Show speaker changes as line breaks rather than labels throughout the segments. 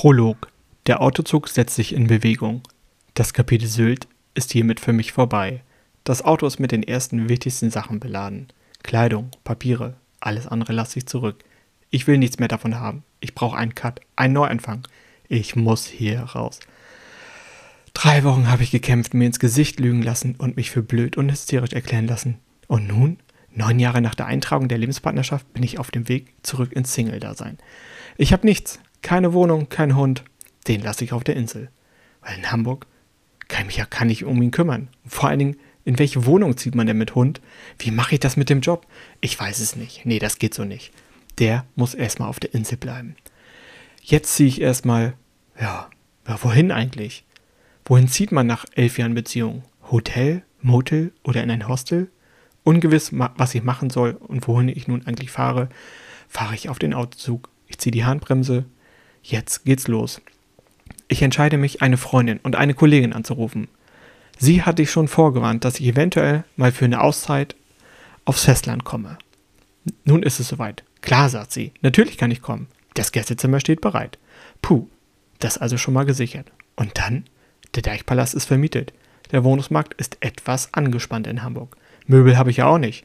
Prolog. Der Autozug setzt sich in Bewegung. Das Kapitel Sylt ist hiermit für mich vorbei. Das Auto ist mit den ersten wichtigsten Sachen beladen. Kleidung, Papiere, alles andere lasse ich zurück. Ich will nichts mehr davon haben. Ich brauche einen Cut, einen Neuanfang. Ich muss hier raus. Drei Wochen habe ich gekämpft, mir ins Gesicht lügen lassen und mich für blöd und hysterisch erklären lassen. Und nun, neun Jahre nach der Eintragung der Lebenspartnerschaft, bin ich auf dem Weg zurück ins Single-Dasein. Ich habe nichts, keine Wohnung, kein Hund. Den lasse ich auf der Insel. Weil in Hamburg kann ich mich ja kann nicht um ihn kümmern. Vor allen Dingen, in welche Wohnung zieht man denn mit Hund? Wie mache ich das mit dem Job? Ich weiß es nicht. Nee, das geht so nicht. Der muss erstmal auf der Insel bleiben. Jetzt ziehe ich erstmal, ja, ja, wohin eigentlich? Wohin zieht man nach elf Jahren Beziehung? Hotel, Motel oder in ein Hostel? Ungewiss, was ich machen soll und wohin ich nun eigentlich fahre, fahre ich auf den Autozug. Ich ziehe die Handbremse. Jetzt geht's los. Ich entscheide mich, eine Freundin und eine Kollegin anzurufen. Sie hatte ich schon vorgewarnt, dass ich eventuell mal für eine Auszeit aufs Festland komme. Nun ist es soweit. Klar, sagt sie, natürlich kann ich kommen. Das Gästezimmer steht bereit. Puh, das also schon mal gesichert. Und dann? Der Deichpalast ist vermietet. Der Wohnungsmarkt ist etwas angespannt in Hamburg. Möbel habe ich ja auch nicht.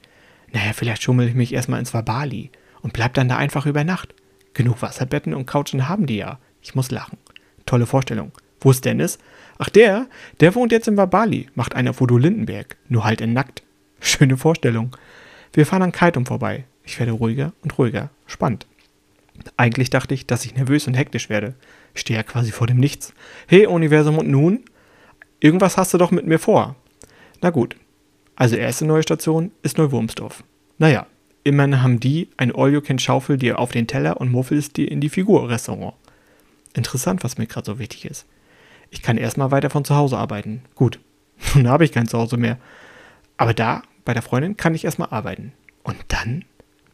Naja, vielleicht schummel ich mich erstmal ins Wabali und bleib dann da einfach über Nacht. Genug Wasserbetten und Couchen haben die ja. Ich muss lachen. Tolle Vorstellung. Wo ist Dennis? Ach, der? Der wohnt jetzt in Wabali, macht einen auf Udo Lindenberg. Nur halt in nackt. Schöne Vorstellung. Wir fahren an Kaitum vorbei. Ich werde ruhiger und ruhiger. Spannend. Eigentlich dachte ich, dass ich nervös und hektisch werde. Ich stehe ja quasi vor dem Nichts. Hey, Universum und nun? Irgendwas hast du doch mit mir vor. Na gut. Also erste neue Station ist Neuwurmsdorf. Naja, immerhin haben die ein All-You-Can-Schaufel dir auf den Teller und muffelst dir in die Figur-Restaurant. Interessant, was mir gerade so wichtig ist. Ich kann erstmal weiter von zu Hause arbeiten. Gut, nun habe ich kein Zuhause mehr. Aber da, bei der Freundin, kann ich erstmal arbeiten. Und dann,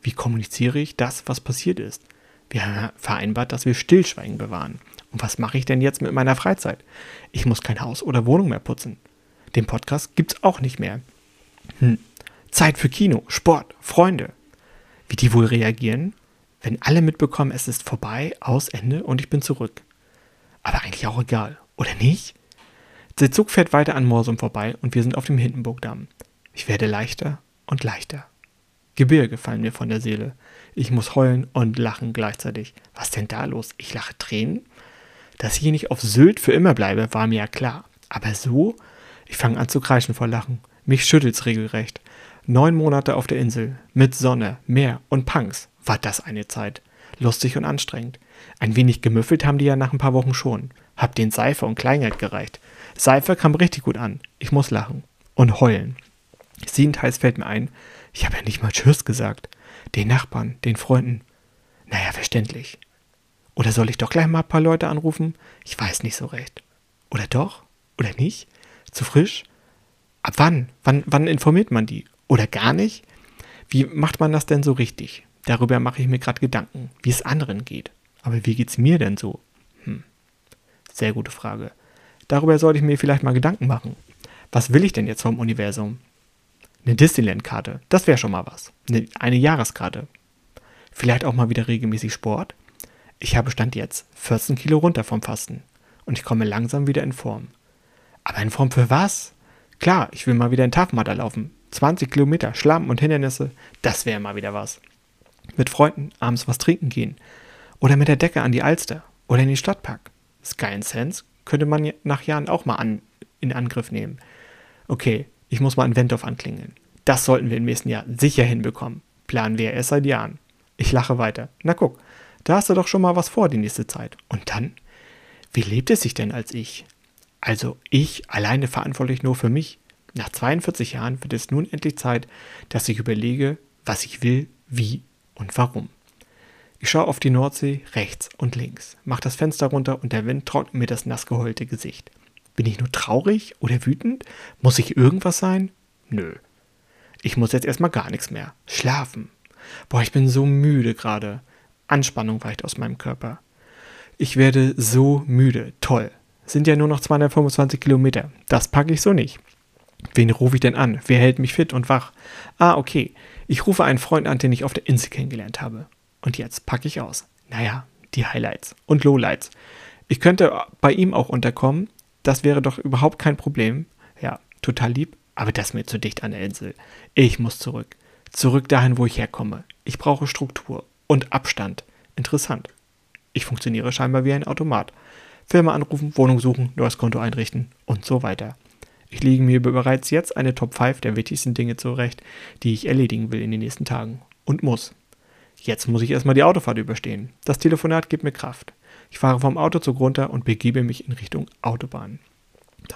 wie kommuniziere ich das, was passiert ist? Wir haben vereinbart, dass wir Stillschweigen bewahren. Und was mache ich denn jetzt mit meiner Freizeit? Ich muss kein Haus oder Wohnung mehr putzen. Den Podcast gibt's auch nicht mehr. Hm. Zeit für Kino, Sport, Freunde. Wie die wohl reagieren, wenn alle mitbekommen, es ist vorbei, aus, Ende und ich bin zurück. Aber eigentlich auch egal, oder nicht? Der Zug fährt weiter an Morsum vorbei und wir sind auf dem Hindenburgdamm. Ich werde leichter und leichter. Gebirge fallen mir von der Seele. Ich muss heulen und lachen gleichzeitig. Was denn da los? Ich lache Tränen? Dass ich hier nicht auf Sylt für immer bleibe, war mir ja klar. Aber so? Ich fange an zu kreischen vor Lachen. Mich schüttelt's regelrecht. Neun Monate auf der Insel, mit Sonne, Meer und Punks. War das eine Zeit. Lustig und anstrengend. Ein wenig gemüffelt haben die ja nach ein paar Wochen schon. Hab den Seife und Kleingeld gereicht. Seife kam richtig gut an. Ich muss lachen. Und heulen. Siebenteils fällt mir ein, ich habe ja nicht mal Tschüss gesagt. Den Nachbarn, den Freunden. Naja, verständlich. Oder soll ich doch gleich mal ein paar Leute anrufen? Ich weiß nicht so recht. Oder doch? Oder nicht? Zu frisch? Ab wann? Wann, wann informiert man die? Oder gar nicht? Wie macht man das denn so richtig? Darüber mache ich mir gerade Gedanken, wie es anderen geht. Aber wie geht's mir denn so? Hm. Sehr gute Frage. Darüber sollte ich mir vielleicht mal Gedanken machen. Was will ich denn jetzt vom Universum? Eine Disneyland-Karte, das wäre schon mal was. Eine, eine Jahreskarte. Vielleicht auch mal wieder regelmäßig Sport. Ich habe Stand jetzt 14 Kilo runter vom Fasten und ich komme langsam wieder in Form. Aber in Form für was? Klar, ich will mal wieder in Tafmatter laufen. 20 Kilometer, Schlamm und Hindernisse, das wäre mal wieder was. Mit Freunden abends was trinken gehen. Oder mit der Decke an die Alster. Oder in den Stadtpark. Sky Sense könnte man nach Jahren auch mal an, in Angriff nehmen. Okay, ich muss mal in Wendorf anklingeln. Das sollten wir im nächsten Jahr sicher hinbekommen. Planen wir erst seit Jahren. Ich lache weiter. Na guck, da hast du doch schon mal was vor die nächste Zeit. Und dann? Wie lebt es sich denn als ich? Also ich alleine verantwortlich nur für mich. Nach 42 Jahren wird es nun endlich Zeit, dass ich überlege, was ich will, wie und warum. Ich schaue auf die Nordsee rechts und links, mache das Fenster runter und der Wind trocknet mir das nass geheulte Gesicht. Bin ich nur traurig oder wütend? Muss ich irgendwas sein? Nö. Ich muss jetzt erstmal gar nichts mehr. Schlafen. Boah, ich bin so müde gerade. Anspannung weicht aus meinem Körper. Ich werde so müde. Toll. Sind ja nur noch 225 Kilometer. Das packe ich so nicht. Wen rufe ich denn an? Wer hält mich fit und wach? Ah, okay. Ich rufe einen Freund an, den ich auf der Insel kennengelernt habe. Und jetzt packe ich aus. Naja, die Highlights und Lowlights. Ich könnte bei ihm auch unterkommen. Das wäre doch überhaupt kein Problem. Ja, total lieb. Aber das ist mir zu dicht an der Insel. Ich muss zurück. Zurück dahin, wo ich herkomme. Ich brauche Struktur und Abstand. Interessant. Ich funktioniere scheinbar wie ein Automat. Firma anrufen, Wohnung suchen, neues Konto einrichten und so weiter. Ich lege mir bereits jetzt eine Top 5 der wichtigsten Dinge zurecht, die ich erledigen will in den nächsten Tagen. Und muss. Jetzt muss ich erstmal die Autofahrt überstehen. Das Telefonat gibt mir Kraft. Ich fahre vom Autozug runter und begebe mich in Richtung Autobahn.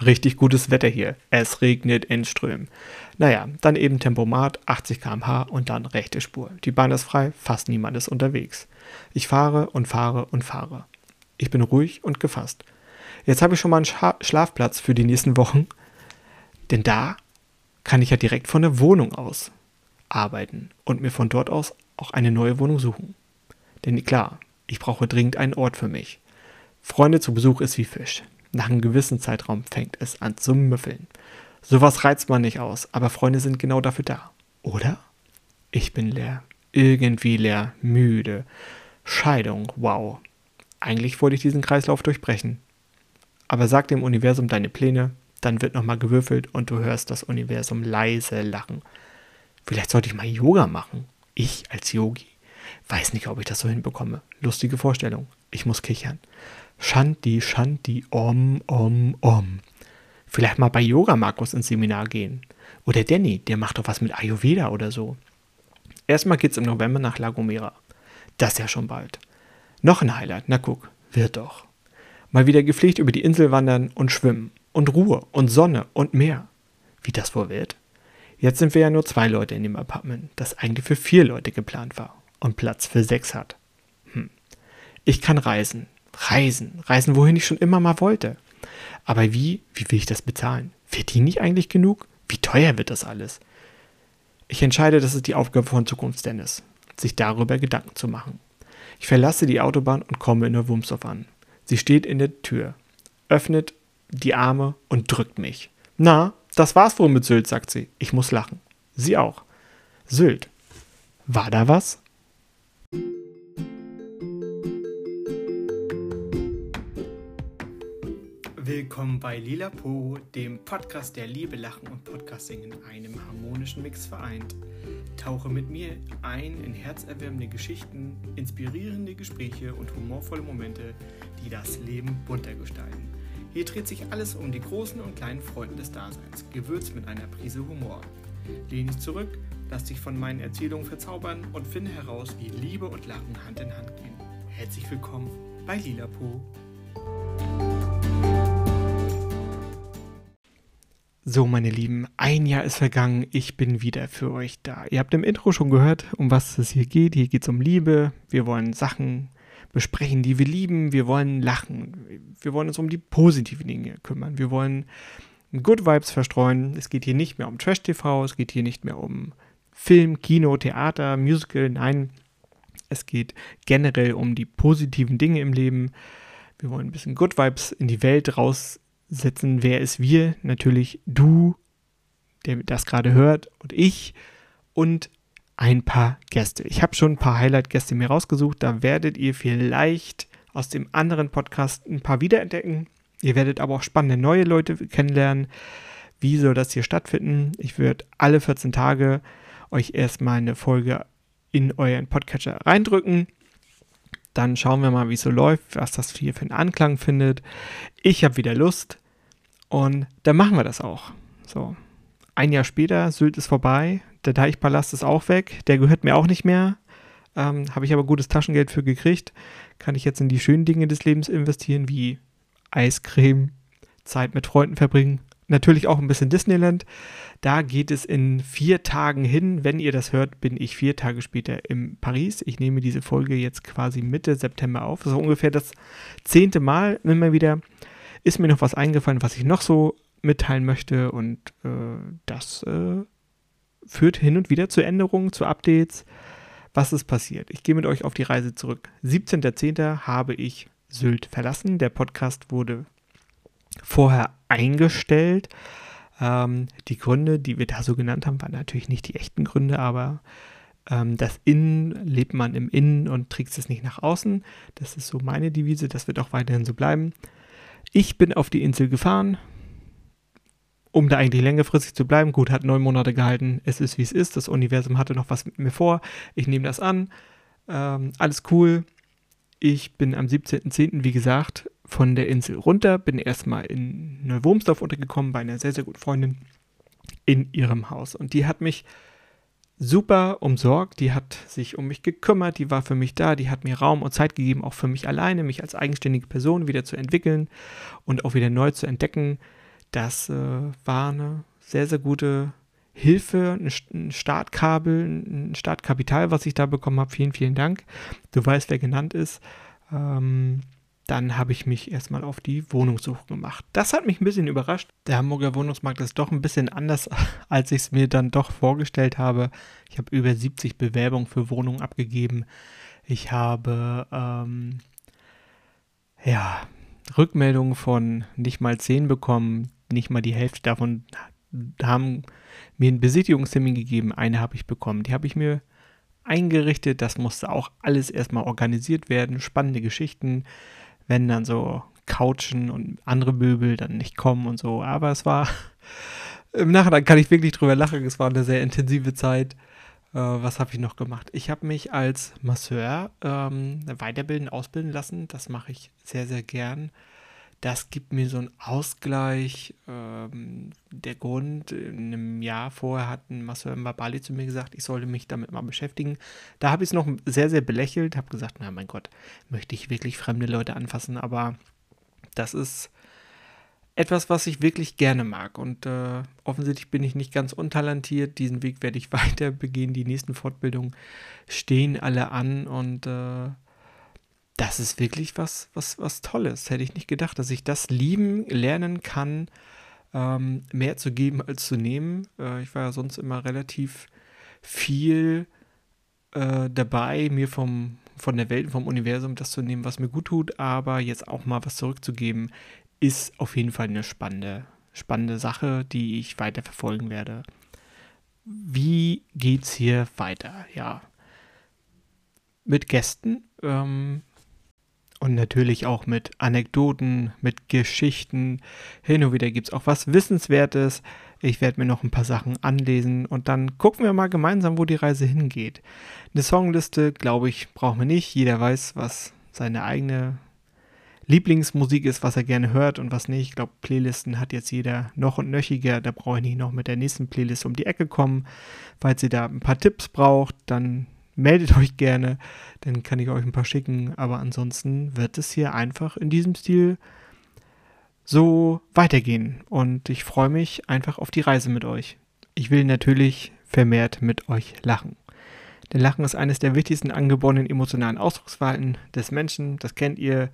Richtig gutes Wetter hier. Es regnet in Strömen. Naja, dann eben Tempomat, 80 km/h und dann rechte Spur. Die Bahn ist frei, fast niemand ist unterwegs. Ich fahre und fahre und fahre. Ich bin ruhig und gefasst. Jetzt habe ich schon mal einen Scha Schlafplatz für die nächsten Wochen, denn da kann ich ja direkt von der Wohnung aus arbeiten und mir von dort aus auch eine neue Wohnung suchen. Denn klar, ich brauche dringend einen Ort für mich. Freunde zu Besuch ist wie Fisch. Nach einem gewissen Zeitraum fängt es an zu müffeln. Sowas reizt man nicht aus, aber Freunde sind genau dafür da. Oder? Ich bin leer. Irgendwie leer. Müde. Scheidung. Wow. Eigentlich wollte ich diesen Kreislauf durchbrechen. Aber sag dem Universum deine Pläne, dann wird nochmal gewürfelt und du hörst das Universum leise lachen. Vielleicht sollte ich mal Yoga machen. Ich als Yogi. Weiß nicht, ob ich das so hinbekomme. Lustige Vorstellung. Ich muss kichern. Shanti, Shanti, Om, Om, Om. Vielleicht mal bei Yoga Markus ins Seminar gehen. Oder Danny, der macht doch was mit Ayurveda oder so. Erstmal geht's im November nach La Gomera. Das ist ja schon bald. Noch ein Highlight, na guck, wird doch. Mal wieder gepflegt über die Insel wandern und schwimmen. Und Ruhe und Sonne und Meer. Wie das wohl wird? Jetzt sind wir ja nur zwei Leute in dem Apartment, das eigentlich für vier Leute geplant war und Platz für sechs hat. Hm. Ich kann reisen, reisen, reisen, wohin ich schon immer mal wollte. Aber wie, wie will ich das bezahlen? Verdiene ich eigentlich genug? Wie teuer wird das alles? Ich entscheide, das ist die Aufgabe von Zukunftsdennis, sich darüber Gedanken zu machen. Ich verlasse die Autobahn und komme in der Wumsdorf an. Sie steht in der Tür, öffnet die Arme und drückt mich. Na, das war's wohl mit Sylt, sagt sie. Ich muss lachen. Sie auch. Sylt. War da was? Willkommen bei Lila Po, dem Podcast, der Liebe, Lachen und Podcasting in einem harmonischen Mix vereint. Tauche mit mir ein in herzerwärmende Geschichten, inspirierende Gespräche und humorvolle Momente, die das Leben bunter gestalten. Hier dreht sich alles um die großen und kleinen Freuden des Daseins, gewürzt mit einer Prise Humor. Lehn dich zurück, lass dich von meinen Erzählungen verzaubern und finde heraus, wie Liebe und Lachen Hand in Hand gehen. Herzlich willkommen bei Lila Po. So, meine Lieben, ein Jahr ist vergangen, ich bin wieder für euch da. Ihr habt im Intro schon gehört, um was es hier geht. Hier geht es um Liebe. Wir wollen Sachen besprechen, die wir lieben. Wir wollen lachen. Wir wollen uns um die positiven Dinge kümmern. Wir wollen Good Vibes verstreuen. Es geht hier nicht mehr um Trash-TV, es geht hier nicht mehr um Film, Kino, Theater, Musical. Nein, es geht generell um die positiven Dinge im Leben. Wir wollen ein bisschen Good Vibes in die Welt raus setzen, wer ist wir? Natürlich du, der das gerade hört, und ich und ein paar Gäste. Ich habe schon ein paar Highlight-Gäste mir rausgesucht. Da werdet ihr vielleicht aus dem anderen Podcast ein paar wiederentdecken. Ihr werdet aber auch spannende neue Leute kennenlernen. Wie soll das hier stattfinden? Ich werde alle 14 Tage euch erstmal eine Folge in euren Podcatcher reindrücken. Dann schauen wir mal, wie es so läuft, was das hier für einen Anklang findet. Ich habe wieder Lust und dann machen wir das auch. So. Ein Jahr später, Sylt ist vorbei, der Deichpalast ist auch weg, der gehört mir auch nicht mehr. Ähm, habe ich aber gutes Taschengeld für gekriegt. Kann ich jetzt in die schönen Dinge des Lebens investieren, wie Eiscreme, Zeit mit Freunden verbringen, natürlich auch ein bisschen Disneyland. Da geht es in vier Tagen hin. Wenn ihr das hört, bin ich vier Tage später in Paris. Ich nehme diese Folge jetzt quasi Mitte September auf. Ist ungefähr das zehnte Mal immer wieder. Ist mir noch was eingefallen, was ich noch so mitteilen möchte. Und äh, das äh, führt hin und wieder zu Änderungen, zu Updates. Was ist passiert? Ich gehe mit euch auf die Reise zurück. 17.10. habe ich Sylt verlassen. Der Podcast wurde vorher eingestellt. Ähm, die Gründe, die wir da so genannt haben, waren natürlich nicht die echten Gründe, aber Ähm, das Innen lebt man im Innen und trägt es nicht nach außen. Das ist so meine Devise, das wird auch weiterhin so bleiben. Ich bin auf die Insel gefahren, um da eigentlich längerfristig zu bleiben. Gut, hat neun Monate gehalten. Es ist wie es ist. Das Universum hatte noch was mit mir vor. Ich nehme das an. Ähm, alles cool. Ich bin am 17.10., wie gesagt, von der Insel runter, bin erstmal in Neuwurmsdorf untergekommen bei einer sehr, sehr guten Freundin in ihrem Haus. Und die hat mich super umsorgt, die hat sich um mich gekümmert, die war für mich da, die hat mir Raum und Zeit gegeben, auch für mich alleine, mich als eigenständige Person wieder zu entwickeln und auch wieder neu zu entdecken. Das äh, war eine sehr, sehr gute Hilfe, ein Startkabel, ein Startkapital, was ich da bekommen habe. Vielen, vielen Dank. Du weißt, wer genannt ist. Ähm, dann habe ich mich erstmal auf die Wohnungssuche gemacht. Das hat mich ein bisschen überrascht. Der Hamburger Wohnungsmarkt ist doch ein bisschen anders, als ich es mir dann doch vorgestellt habe. Ich habe über 70 Bewerbungen für Wohnungen abgegeben. Ich habe ähm, ja, Rückmeldungen von nicht mal 10 bekommen. Nicht mal die Hälfte davon haben mir einen Besichtigungstermin gegeben. Eine habe ich bekommen. Die habe ich mir eingerichtet. Das musste auch alles erstmal organisiert werden. Spannende Geschichten wenn dann so Couchen und andere Möbel dann nicht kommen und so. Aber es war, im Nachhinein kann ich wirklich drüber lachen, es war eine sehr intensive Zeit. Äh, was habe ich noch gemacht? Ich habe mich als Masseur ähm, weiterbilden, ausbilden lassen. Das mache ich sehr, sehr gern das gibt mir so einen Ausgleich. Ähm, der Grund, in einem Jahr vorher hat Masseur Mbabali zu mir gesagt, ich sollte mich damit mal beschäftigen. Da habe ich es noch sehr, sehr belächelt, habe gesagt, na mein Gott, möchte ich wirklich fremde Leute anfassen, aber das ist etwas, was ich wirklich gerne mag. Und äh, offensichtlich bin ich nicht ganz untalentiert. Diesen Weg werde ich weiter begehen. Die nächsten Fortbildungen stehen alle an und äh, das ist wirklich was, was, was Tolles. Hätte ich nicht gedacht, dass ich das lieben, lernen kann, ähm, mehr zu geben als zu nehmen. Äh, ich war ja sonst immer relativ viel äh, dabei, mir vom, von der Welt, vom Universum das zu nehmen, was mir gut tut, aber jetzt auch mal was zurückzugeben, ist auf jeden Fall eine spannende, spannende Sache, die ich weiter verfolgen werde. Wie geht's hier weiter? Ja. Mit Gästen. Ähm, und natürlich auch mit Anekdoten, mit Geschichten. Hin und wieder gibt es auch was Wissenswertes. Ich werde mir noch ein paar Sachen anlesen und dann gucken wir mal gemeinsam, wo die Reise hingeht. Eine Songliste, glaube ich, brauchen wir nicht. Jeder weiß, was seine eigene Lieblingsmusik ist, was er gerne hört und was nicht. Ich glaube, Playlisten hat jetzt jeder noch und nöchiger. Da brauche ich nicht noch mit der nächsten Playlist um die Ecke kommen. Falls ihr da ein paar Tipps braucht, dann meldet euch gerne, dann kann ich euch ein paar schicken. Aber ansonsten wird es hier einfach in diesem Stil so weitergehen. Und ich freue mich einfach auf die Reise mit euch. Ich will natürlich vermehrt mit euch lachen. Denn Lachen ist eines der wichtigsten angeborenen emotionalen Ausdrucksverhalten des Menschen. Das kennt ihr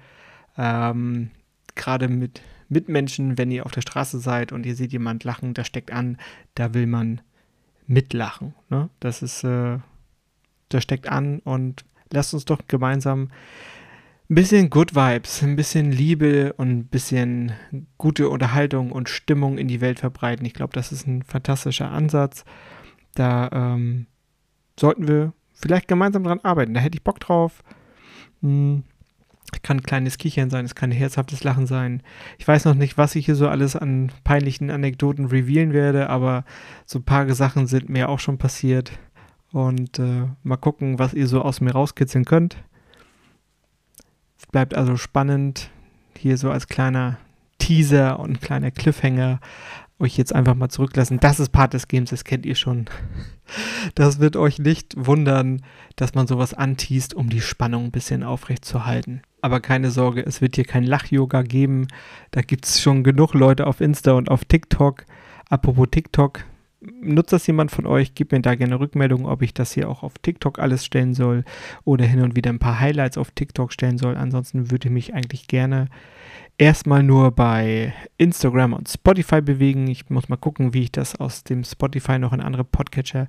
ähm, gerade mit Mitmenschen, wenn ihr auf der Straße seid und ihr seht jemand lachen, das steckt an, da will man mitlachen. Ne? Das ist äh, das steckt an und lasst uns doch gemeinsam ein bisschen Good Vibes, ein bisschen Liebe und ein bisschen gute Unterhaltung und Stimmung in die Welt verbreiten. Ich glaube, das ist ein fantastischer Ansatz. Da ähm, sollten wir vielleicht gemeinsam dran arbeiten. Da hätte ich Bock drauf. Hm, kann ein kleines Kichern sein, es kann ein herzhaftes Lachen sein. Ich weiß noch nicht, was ich hier so alles an peinlichen Anekdoten revealen werde, aber so ein paar Sachen sind mir auch schon passiert. Und äh, mal gucken, was ihr so aus mir rauskitzeln könnt. Es bleibt also spannend, hier so als kleiner Teaser und kleiner Cliffhanger euch jetzt einfach mal zurücklassen. Das ist Part des Games, das kennt ihr schon. Das wird euch nicht wundern, dass man sowas anteast, um die Spannung ein bisschen aufrecht zu halten. Aber keine Sorge, es wird hier kein Lach-Yoga geben. Da gibt es schon genug Leute auf Insta und auf TikTok. Apropos TikTok, nutzt das jemand von euch? Gebt mir da gerne Rückmeldung, ob ich das hier auch auf TikTok alles stellen soll oder hin und wieder ein paar Highlights auf TikTok stellen soll. Ansonsten würde ich mich eigentlich gerne erstmal nur bei Instagram und Spotify bewegen. Ich muss mal gucken, wie ich das aus dem Spotify noch in andere Podcatcher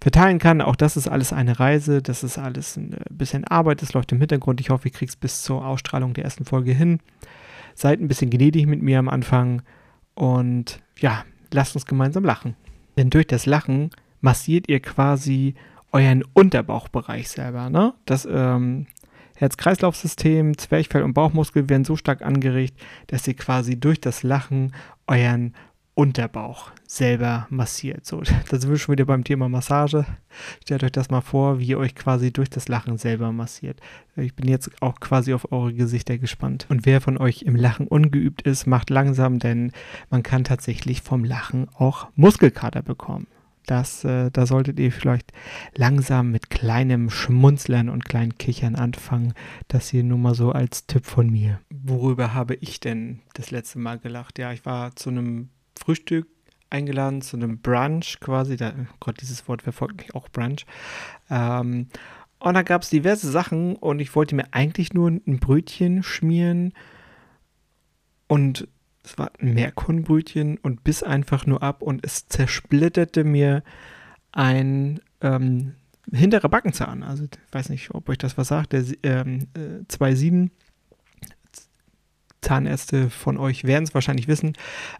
verteilen kann. Auch das ist alles eine Reise. Das ist alles ein bisschen Arbeit. Das läuft im Hintergrund. Ich hoffe, ich kriege es bis zur Ausstrahlung der ersten Folge hin. Seid ein bisschen gnädig mit mir am Anfang und ja, lasst uns gemeinsam lachen. Denn durch das Lachen massiert ihr quasi euren Unterbauchbereich selber. Ne? Das ähm, Herz-Kreislauf-System, Zwerchfell und Bauchmuskel werden so stark angeregt, dass ihr quasi durch das Lachen euren Unterbauch selber massiert. So, da sind wir schon wieder beim Thema Massage. Stellt euch das mal vor, wie ihr euch quasi durch das Lachen selber massiert. Ich bin jetzt auch quasi auf eure Gesichter gespannt. Und wer von euch im Lachen ungeübt ist, macht langsam, denn man kann tatsächlich vom Lachen auch Muskelkater bekommen. Das, äh, da solltet ihr vielleicht langsam mit kleinem Schmunzlern und kleinen Kichern anfangen. Das hier nur mal so als Tipp von mir. Worüber habe ich denn das letzte Mal gelacht? Ja, ich war zu einem Frühstück eingeladen, zu einem Brunch quasi. Da, oh Gott, dieses Wort verfolgt mich auch, Brunch. Ähm, und da gab es diverse Sachen und ich wollte mir eigentlich nur ein Brötchen schmieren und es war ein Meerkornbrötchen und biss einfach nur ab und es zersplitterte mir ein ähm, hinterer Backenzahn. Also ich weiß nicht, ob euch das was sagt. Der ähm, äh, 2,7 Zahnärzte von euch werden es wahrscheinlich wissen.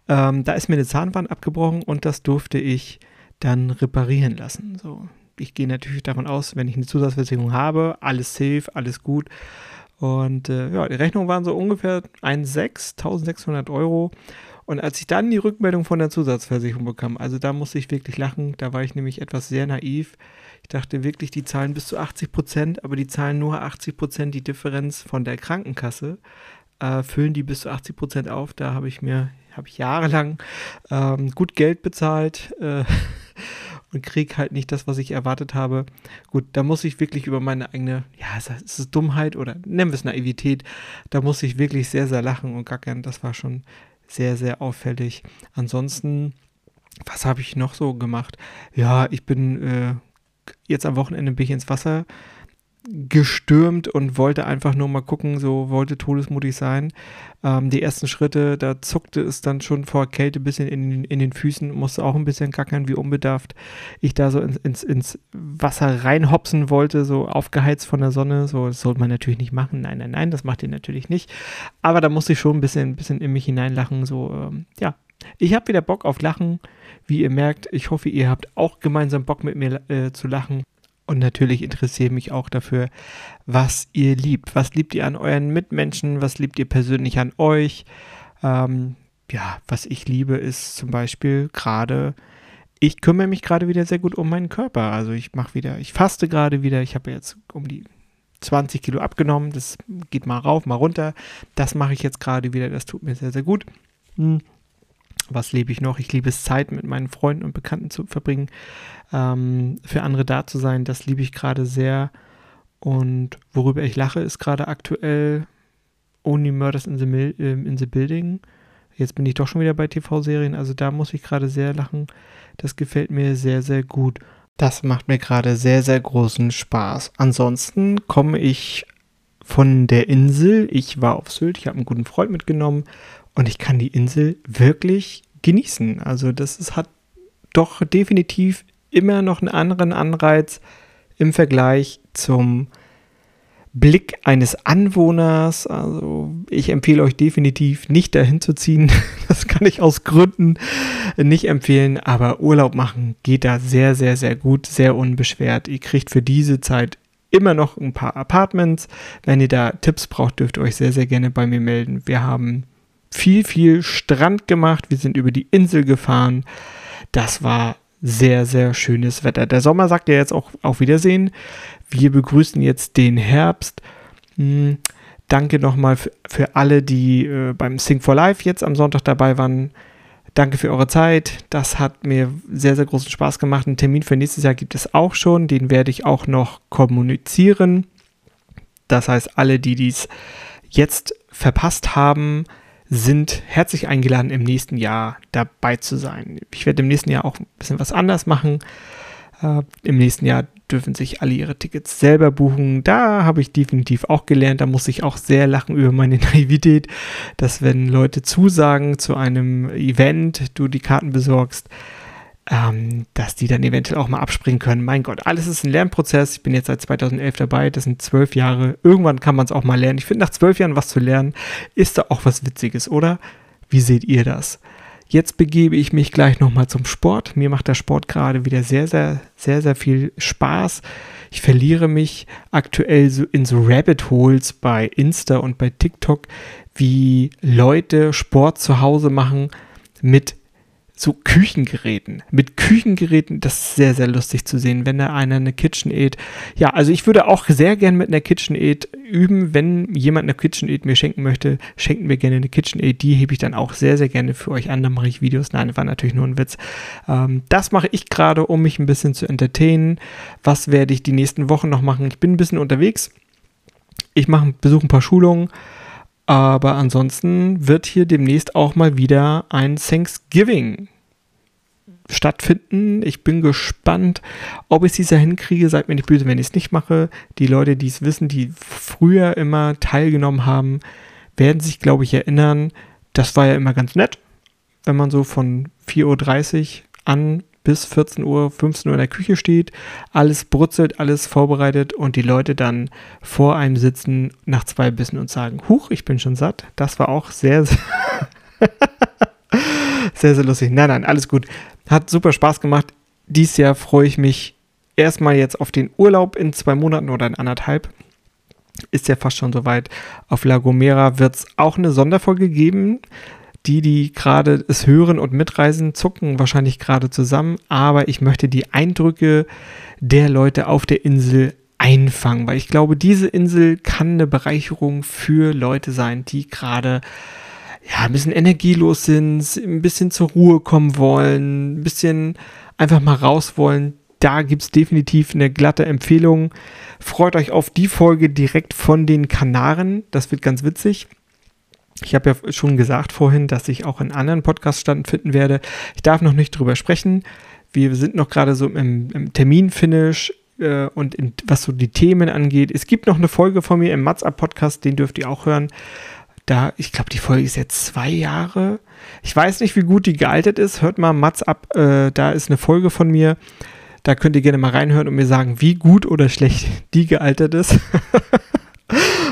Ähm, da ist mir eine Zahnwand abgebrochen und das durfte ich dann reparieren lassen. So, ich gehe natürlich davon aus, wenn ich eine Zusatzversicherung habe, alles safe, alles gut. Und äh, ja, die Rechnung waren so ungefähr 1,6, 1600 Euro. Und als ich dann die Rückmeldung von der Zusatzversicherung bekam, also da musste ich wirklich lachen, da war ich nämlich etwas sehr naiv. Ich dachte wirklich, die zahlen bis zu 80 Prozent, aber die zahlen nur 80 Prozent die Differenz von der Krankenkasse, äh, füllen die bis zu 80 Prozent auf. Da habe ich mir, habe ich jahrelang ähm, gut Geld bezahlt. Äh, und kriege halt nicht das, was ich erwartet habe. Gut, da muss ich wirklich über meine eigene, ja, es ist Dummheit oder nennen wir es Naivität, da muss ich wirklich sehr, sehr lachen und gackern. Das war schon sehr, sehr auffällig. Ansonsten, was habe ich noch so gemacht? Ja, ich bin äh, jetzt am Wochenende bin ich ins Wasser gestürmt und wollte einfach nur mal gucken, so wollte todesmutig sein. Ähm, die ersten Schritte, da zuckte es dann schon vor Kälte ein bisschen in, in den Füßen, musste auch ein bisschen gackern, wie unbedarft ich da so ins, ins, ins Wasser reinhopsen wollte, so aufgeheizt von der Sonne. So, das sollte man natürlich nicht machen. Nein, nein, nein, das macht ihr natürlich nicht. Aber da musste ich schon ein bisschen, ein bisschen in mich hineinlachen. So, ähm, ja, ich habe wieder Bock auf Lachen. Wie ihr merkt, ich hoffe, ihr habt auch gemeinsam Bock mit mir äh, zu lachen. Und natürlich interessiere mich auch dafür, was ihr liebt. Was liebt ihr an euren Mitmenschen? Was liebt ihr persönlich an euch? Ähm, ja, was ich liebe, ist zum Beispiel gerade, ich kümmere mich gerade wieder sehr gut um meinen Körper. Also ich mache wieder, ich faste gerade wieder. Ich habe jetzt um die 20 Kilo abgenommen. Das geht mal rauf, mal runter. Das mache ich jetzt gerade wieder. Das tut mir sehr, sehr gut. Hm was lebe ich noch? Ich liebe es, Zeit mit meinen Freunden und Bekannten zu verbringen, ähm, für andere da zu sein. Das liebe ich gerade sehr. Und worüber ich lache, ist gerade aktuell Only Murders in the, Mil äh, in the Building. Jetzt bin ich doch schon wieder bei TV-Serien, also da muss ich gerade sehr lachen. Das gefällt mir sehr, sehr gut. Das macht mir gerade sehr, sehr großen Spaß. Ansonsten komme ich von der Insel. Ich war auf Sylt, ich habe einen guten Freund mitgenommen und ich kann die Insel wirklich genießen. Also das ist, hat doch definitiv immer noch einen anderen Anreiz im Vergleich zum Blick eines Anwohners. Also ich empfehle euch definitiv nicht dahin zu ziehen. Das kann ich aus Gründen nicht empfehlen. Aber Urlaub machen geht da sehr, sehr, sehr gut, sehr unbeschwert. Ihr kriegt für diese Zeit immer noch ein paar Apartments. Wenn ihr da Tipps braucht, dürft ihr euch sehr, sehr gerne bei mir melden. Wir haben viel, viel Strand gemacht. Wir sind über die Insel gefahren. Das war sehr, sehr schönes Wetter. Der Sommer sagt ja jetzt auch auf Wiedersehen. Wir begrüßen jetzt den Herbst. Hm, danke nochmal für, für alle, die äh, beim Sing for Life jetzt am Sonntag dabei waren. Danke für eure Zeit. Das hat mir sehr, sehr großen Spaß gemacht. Einen Termin für nächstes Jahr gibt es auch schon. Den werde ich auch noch kommunizieren. Das heißt, alle, die dies jetzt verpasst haben, sind herzlich eingeladen, im nächsten Jahr dabei zu sein. Ich werde im nächsten Jahr auch ein bisschen was anders machen. Äh, Im nächsten Jahr dürfen sich alle ihre Tickets selber buchen. Da habe ich definitiv auch gelernt. Da muss ich auch sehr lachen über meine Naivität, dass wenn Leute zusagen zu einem Event, du die Karten besorgst, ähm, dass die dann eventuell auch mal abspringen können. Mein Gott, alles ist ein Lernprozess. Ich bin jetzt seit 2011 dabei. Das sind zwölf Jahre. Irgendwann kann man es auch mal lernen. Ich finde, nach zwölf Jahren was zu lernen, ist da auch was Witziges, oder? Wie seht ihr das? Jetzt begebe ich mich gleich nochmal zum Sport. Mir macht der Sport gerade wieder sehr, sehr, sehr, sehr viel Spaß. Ich verliere mich aktuell so in so Rabbit Holes bei Insta und bei TikTok, wie Leute Sport zu Hause machen mit so Küchengeräten. Mit Küchengeräten, das ist sehr, sehr lustig zu sehen, wenn da einer eine KitchenAid. Ja, also ich würde auch sehr gern mit einer KitchenAid üben. Wenn jemand eine KitchenAid mir schenken möchte, schenken mir gerne eine KitchenAid. Die hebe ich dann auch sehr, sehr gerne für euch an. Da mache ich Videos. Nein, war natürlich nur ein Witz. Ähm, das mache ich gerade, um mich ein bisschen zu entertainen. Was werde ich die nächsten Wochen noch machen? Ich bin ein bisschen unterwegs. Ich mache, besuche ein paar Schulungen. Aber ansonsten wird hier demnächst auch mal wieder ein Thanksgiving stattfinden. Ich bin gespannt, ob ich es dieser hinkriege. Seid mir nicht böse, wenn ich es nicht mache. Die Leute, die es wissen, die früher immer teilgenommen haben, werden sich, glaube ich, erinnern. Das war ja immer ganz nett, wenn man so von 4.30 Uhr an bis 14 Uhr, 15 Uhr in der Küche steht, alles brutzelt, alles vorbereitet und die Leute dann vor einem sitzen nach zwei Bissen und sagen, huch, ich bin schon satt. Das war auch sehr, sehr, sehr, sehr lustig. Nein, nein, alles gut. Hat super Spaß gemacht. Dies Jahr freue ich mich erstmal jetzt auf den Urlaub in zwei Monaten oder in anderthalb. Ist ja fast schon soweit. Auf La Gomera wird es auch eine Sonderfolge geben die, die gerade es hören und mitreisen, zucken wahrscheinlich gerade zusammen, aber ich möchte die Eindrücke der Leute auf der Insel einfangen, weil ich glaube, diese Insel kann eine Bereicherung für Leute sein, die gerade ja, ein bisschen energielos sind, ein bisschen zur Ruhe kommen wollen, ein bisschen einfach mal raus wollen. Da gibt es definitiv eine glatte Empfehlung. Freut euch auf die Folge direkt von den Kanaren. Das wird ganz witzig. Ich habe ja schon gesagt vorhin, dass ich auch in anderen Podcasts stattfinden werde. Ich darf noch nicht drüber sprechen. Wir sind noch gerade so im, im Terminfinish äh, und in, was so die Themen angeht. Es gibt noch eine Folge von mir im Mats Podcast, den dürft ihr auch hören. Da, ich glaube, die Folge ist jetzt zwei Jahre. Ich weiß nicht, wie gut die gealtert ist. Hört mal Mats ab. Äh, da ist eine Folge von mir. Da könnt ihr gerne mal reinhören und mir sagen, wie gut oder schlecht die gealtert ist.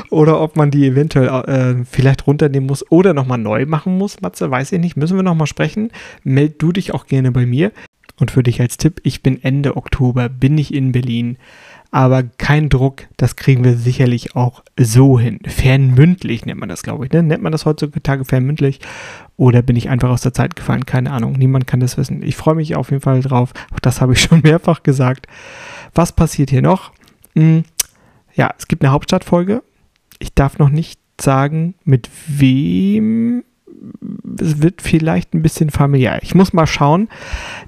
Oder ob man die eventuell äh, vielleicht runternehmen muss oder nochmal neu machen muss, Matze, weiß ich nicht. Müssen wir nochmal sprechen. Meld du dich auch gerne bei mir. Und für dich als Tipp, ich bin Ende Oktober, bin ich in Berlin. Aber kein Druck, das kriegen wir sicherlich auch so hin. Fernmündlich nennt man das, glaube ich. Ne? Nennt man das heutzutage fernmündlich? Oder bin ich einfach aus der Zeit gefallen? Keine Ahnung. Niemand kann das wissen. Ich freue mich auf jeden Fall drauf. Auch das habe ich schon mehrfach gesagt. Was passiert hier noch? Hm, ja, es gibt eine Hauptstadtfolge. Ich darf noch nicht sagen, mit wem. Es wird vielleicht ein bisschen familiär. Ich muss mal schauen.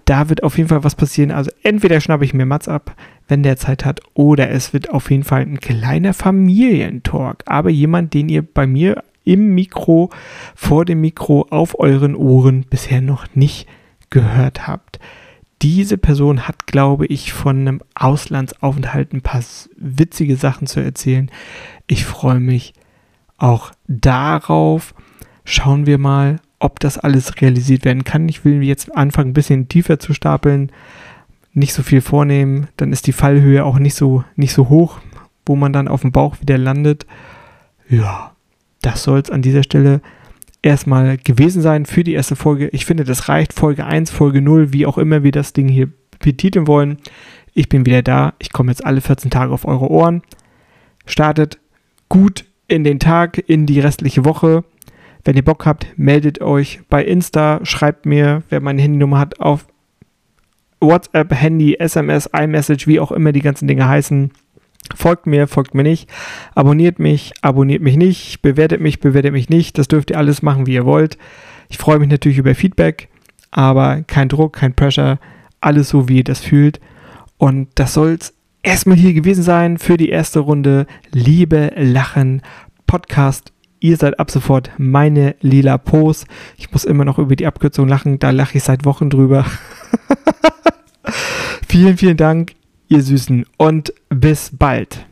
Da wird auf jeden Fall was passieren. Also entweder schnappe ich mir Mats ab, wenn der Zeit hat, oder es wird auf jeden Fall ein kleiner Familientalk. Aber jemand, den ihr bei mir im Mikro, vor dem Mikro, auf euren Ohren bisher noch nicht gehört habt diese Person hat, glaube ich, von einem Auslandsaufenthalt ein paar witzige Sachen zu erzählen. Ich freue mich auch darauf. Schauen wir mal, ob das alles realisiert werden kann. Ich will jetzt anfangen, ein bisschen tiefer zu stapeln, nicht so viel vornehmen. Dann ist die Fallhöhe auch nicht so, nicht so hoch, wo man dann auf dem Bauch wieder landet. Ja, das soll es an dieser Stelle erstmal gewesen sein für die erste Folge. Ich finde, das reicht. Folge 1, Folge 0, wie auch immer wir das Ding hier betiteln wollen. Ich bin wieder da. Ich komme jetzt alle 14 Tage auf eure Ohren. Startet gut in den Tag, in die restliche Woche. Wenn ihr Bock habt, meldet euch bei Insta, schreibt mir, wer meine Handynummer hat, auf WhatsApp, Handy, SMS, iMessage, wie auch immer die ganzen Dinge heißen. Folgt mir, folgt mir nicht. Abonniert mich, abonniert mich nicht. Bewertet mich, bewertet mich nicht. Das dürft ihr alles machen, wie ihr wollt. Ich freue mich natürlich über Feedback, aber kein Druck, kein Pressure. Alles so, wie ihr das fühlt. Und das soll es erstmal hier gewesen sein für die erste Runde Liebe, Lachen, Podcast. Ihr seid ab sofort meine lila Pose. Ich muss immer noch über die Abkürzung lachen. Da lache ich seit Wochen drüber. vielen, vielen Dank ihr Süßen, und bis bald.